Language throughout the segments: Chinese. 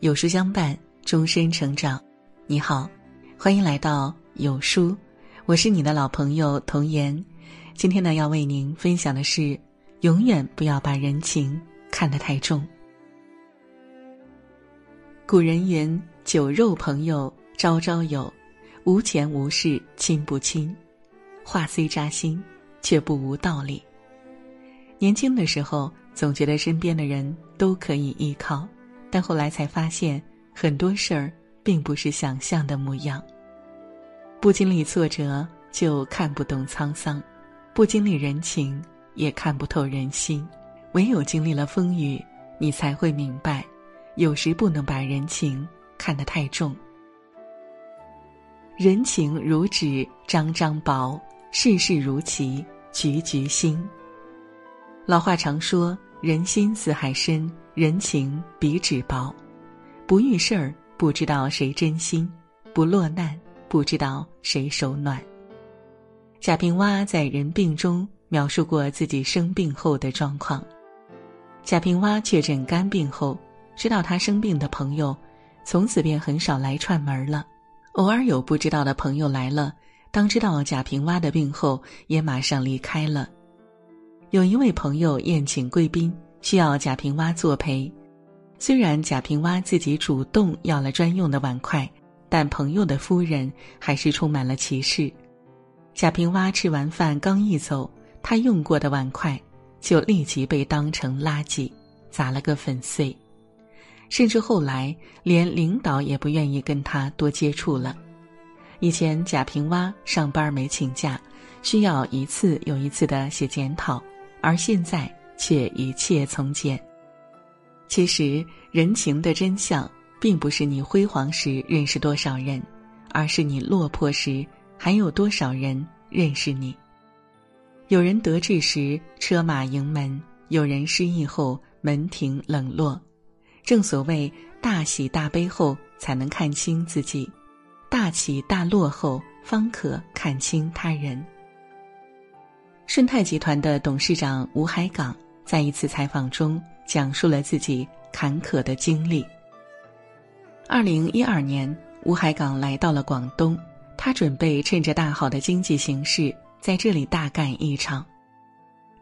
有书相伴，终身成长。你好，欢迎来到有书，我是你的老朋友童言。今天呢，要为您分享的是：永远不要把人情看得太重。古人云：“酒肉朋友，朝朝有；无钱无势，亲不亲。”话虽扎心，却不无道理。年轻的时候，总觉得身边的人都可以依靠。但后来才发现，很多事儿并不是想象的模样。不经历挫折，就看不懂沧桑；不经历人情，也看不透人心。唯有经历了风雨，你才会明白，有时不能把人情看得太重。人情如纸张张薄，世事如棋局局新。老话常说：“人心似海深。”人情比纸薄，不遇事儿不知道谁真心，不落难不知道谁手暖。贾平凹在《人病》中描述过自己生病后的状况。贾平凹确诊肝病后，知道他生病的朋友，从此便很少来串门了。偶尔有不知道的朋友来了，当知道贾平凹的病后，也马上离开了。有一位朋友宴请贵宾。需要贾平凹作陪，虽然贾平凹自己主动要了专用的碗筷，但朋友的夫人还是充满了歧视。贾平凹吃完饭刚一走，他用过的碗筷就立即被当成垃圾，砸了个粉碎。甚至后来连领导也不愿意跟他多接触了。以前贾平凹上班没请假，需要一次又一次的写检讨，而现在。却一切从简。其实，人情的真相，并不是你辉煌时认识多少人，而是你落魄时还有多少人认识你。有人得志时车马盈门，有人失意后门庭冷落。正所谓大喜大悲后才能看清自己，大起大落后方可看清他人。顺泰集团的董事长吴海港。在一次采访中，讲述了自己坎坷的经历。二零一二年，吴海港来到了广东，他准备趁着大好的经济形势，在这里大干一场。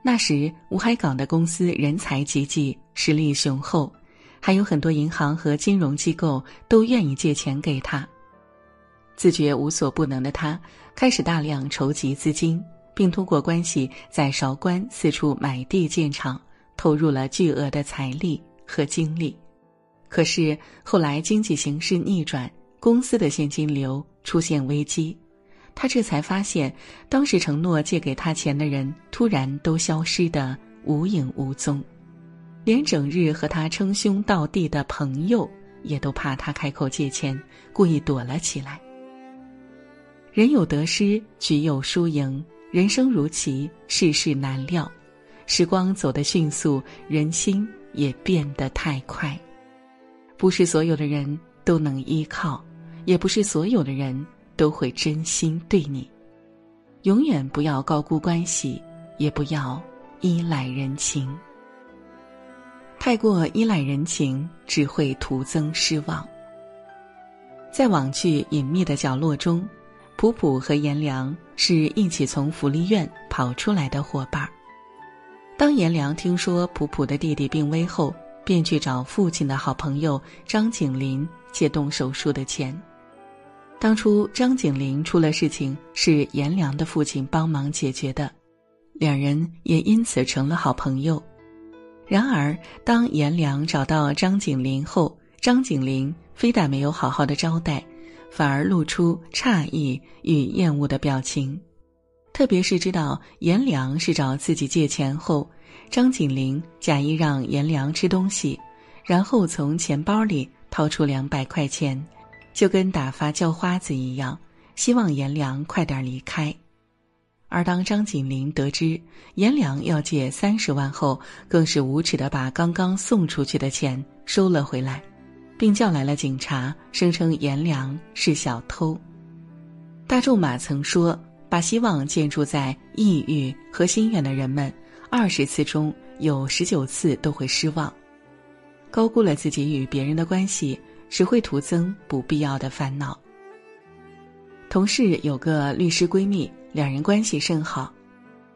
那时，吴海港的公司人才济济，实力雄厚，还有很多银行和金融机构都愿意借钱给他。自觉无所不能的他，开始大量筹集资金。并通过关系在韶关四处买地建厂，投入了巨额的财力和精力。可是后来经济形势逆转，公司的现金流出现危机，他这才发现，当时承诺借给他钱的人突然都消失的无影无踪，连整日和他称兄道弟的朋友也都怕他开口借钱，故意躲了起来。人有得失，局有输赢。人生如棋，世事难料，时光走得迅速，人心也变得太快。不是所有的人都能依靠，也不是所有的人都会真心对你。永远不要高估关系，也不要依赖人情。太过依赖人情，只会徒增失望。在网剧《隐秘的角落》中。普普和颜良是一起从福利院跑出来的伙伴。当颜良听说普普的弟弟病危后，便去找父亲的好朋友张景林借动手术的钱。当初张景林出了事情，是颜良的父亲帮忙解决的，两人也因此成了好朋友。然而，当颜良找到张景林后，张景林非但没有好好的招待。反而露出诧异与厌恶的表情，特别是知道颜良是找自己借钱后，张景林假意让颜良吃东西，然后从钱包里掏出两百块钱，就跟打发叫花子一样，希望颜良快点离开。而当张景林得知颜良要借三十万后，更是无耻的把刚刚送出去的钱收了回来。并叫来了警察，声称颜良是小偷。大仲马曾说：“把希望建筑在抑郁和心愿的人们，二十次中有十九次都会失望。高估了自己与别人的关系，只会徒增不必要的烦恼。同事有个律师闺蜜，两人关系甚好。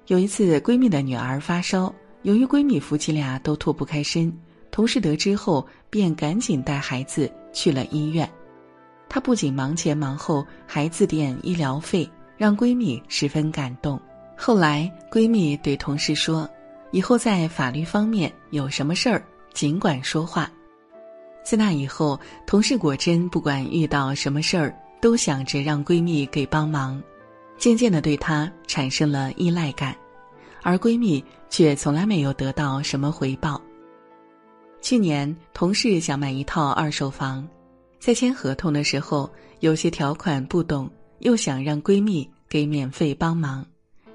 有一次，闺蜜的女儿发烧，由于闺蜜夫妻俩都脱不开身，同事得知后便赶紧带孩子去了医院。她不仅忙前忙后，还自垫医疗费，让闺蜜十分感动。后来，闺蜜对同事说：“以后在法律方面有什么事儿，尽管说话。”自那以后，同事果真不管遇到什么事儿。都想着让闺蜜给帮忙，渐渐的对她产生了依赖感，而闺蜜却从来没有得到什么回报。去年，同事想买一套二手房，在签合同的时候，有些条款不懂，又想让闺蜜给免费帮忙，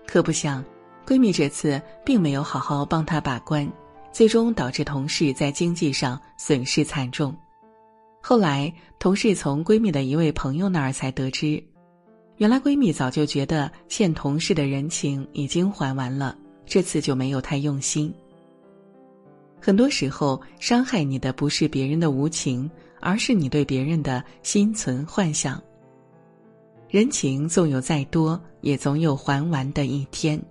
可不想，闺蜜这次并没有好好帮她把关，最终导致同事在经济上损失惨重。后来，同事从闺蜜的一位朋友那儿才得知，原来闺蜜早就觉得欠同事的人情已经还完了，这次就没有太用心。很多时候，伤害你的不是别人的无情，而是你对别人的心存幻想。人情纵有再多，也总有还完的一天。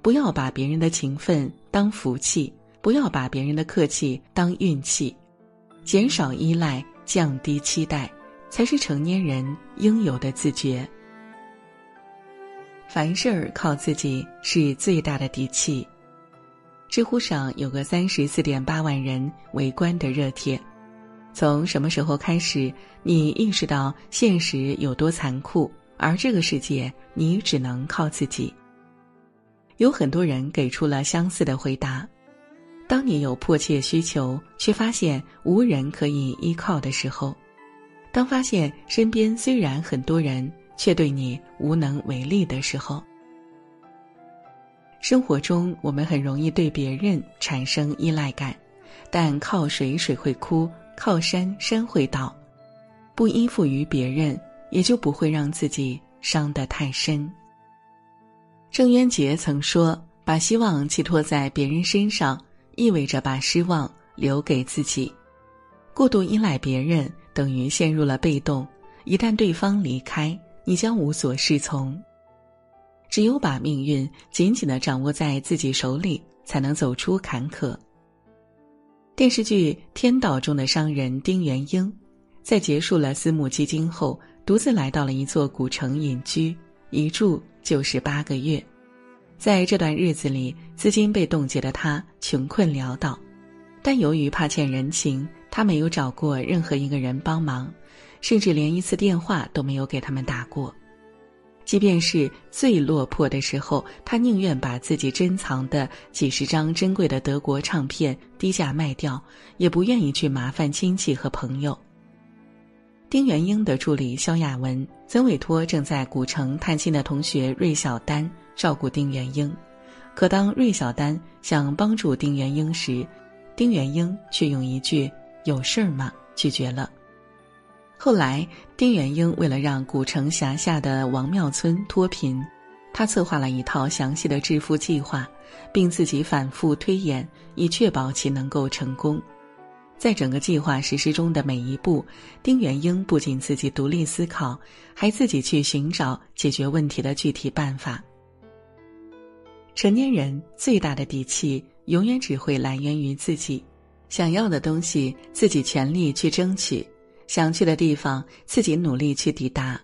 不要把别人的情分当福气，不要把别人的客气当运气，减少依赖。降低期待，才是成年人应有的自觉。凡事儿靠自己是最大的底气。知乎上有个三十四点八万人围观的热帖：从什么时候开始，你意识到现实有多残酷，而这个世界你只能靠自己？有很多人给出了相似的回答。当你有迫切需求，却发现无人可以依靠的时候；当发现身边虽然很多人，却对你无能为力的时候。生活中，我们很容易对别人产生依赖感，但靠水水会枯，靠山山会倒。不依附于别人，也就不会让自己伤得太深。郑渊洁曾说：“把希望寄托在别人身上。”意味着把失望留给自己，过度依赖别人等于陷入了被动。一旦对方离开，你将无所适从。只有把命运紧紧的掌握在自己手里，才能走出坎坷。电视剧《天道》中的商人丁元英，在结束了私募基金后，独自来到了一座古城隐居，一住就是八个月。在这段日子里，资金被冻结的他穷困潦倒，但由于怕欠人情，他没有找过任何一个人帮忙，甚至连一次电话都没有给他们打过。即便是最落魄的时候，他宁愿把自己珍藏的几十张珍贵的德国唱片低价卖掉，也不愿意去麻烦亲戚和朋友。丁元英的助理肖亚文曾委托正在古城探亲的同学芮小丹。照顾丁元英，可当芮小丹想帮助丁元英时，丁元英却用一句“有事儿吗”拒绝了。后来，丁元英为了让古城辖下的王庙村脱贫，他策划了一套详细的致富计划，并自己反复推演，以确保其能够成功。在整个计划实施中的每一步，丁元英不仅自己独立思考，还自己去寻找解决问题的具体办法。成年人最大的底气，永远只会来源于自己。想要的东西，自己全力去争取；想去的地方，自己努力去抵达。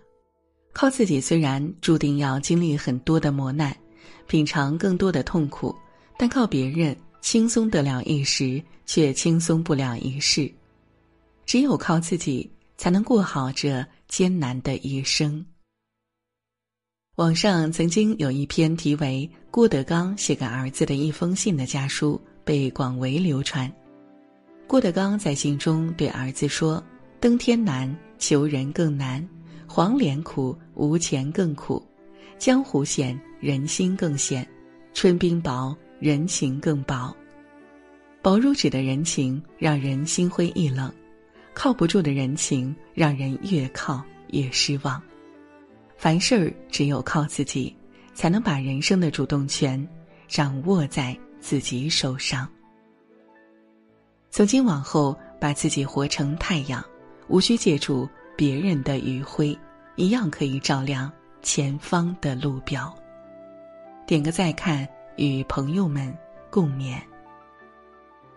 靠自己，虽然注定要经历很多的磨难，品尝更多的痛苦，但靠别人轻松得了一时，却轻松不了一世。只有靠自己，才能过好这艰难的一生。网上曾经有一篇题为《郭德纲写给儿子的一封信》的家书被广为流传。郭德纲在信中对儿子说：“登天难，求人更难；黄连苦，无钱更苦；江湖险，人心更险；春冰薄，人情更薄。薄如纸的人情让人心灰意冷，靠不住的人情让人越靠越失望。”凡事只有靠自己，才能把人生的主动权掌握在自己手上。从今往后，把自己活成太阳，无需借助别人的余晖，一样可以照亮前方的路标。点个再看，与朋友们共勉。